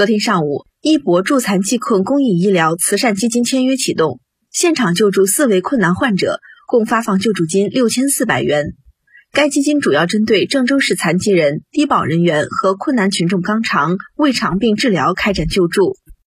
昨天上午一博助残济困公益医疗慈善基金签约启动现场救助四位困难患者共发放救助金六千四百元。该基金主要针对郑州市残疾人低保人员和困难群众肛肠胃肠病治疗开展救助。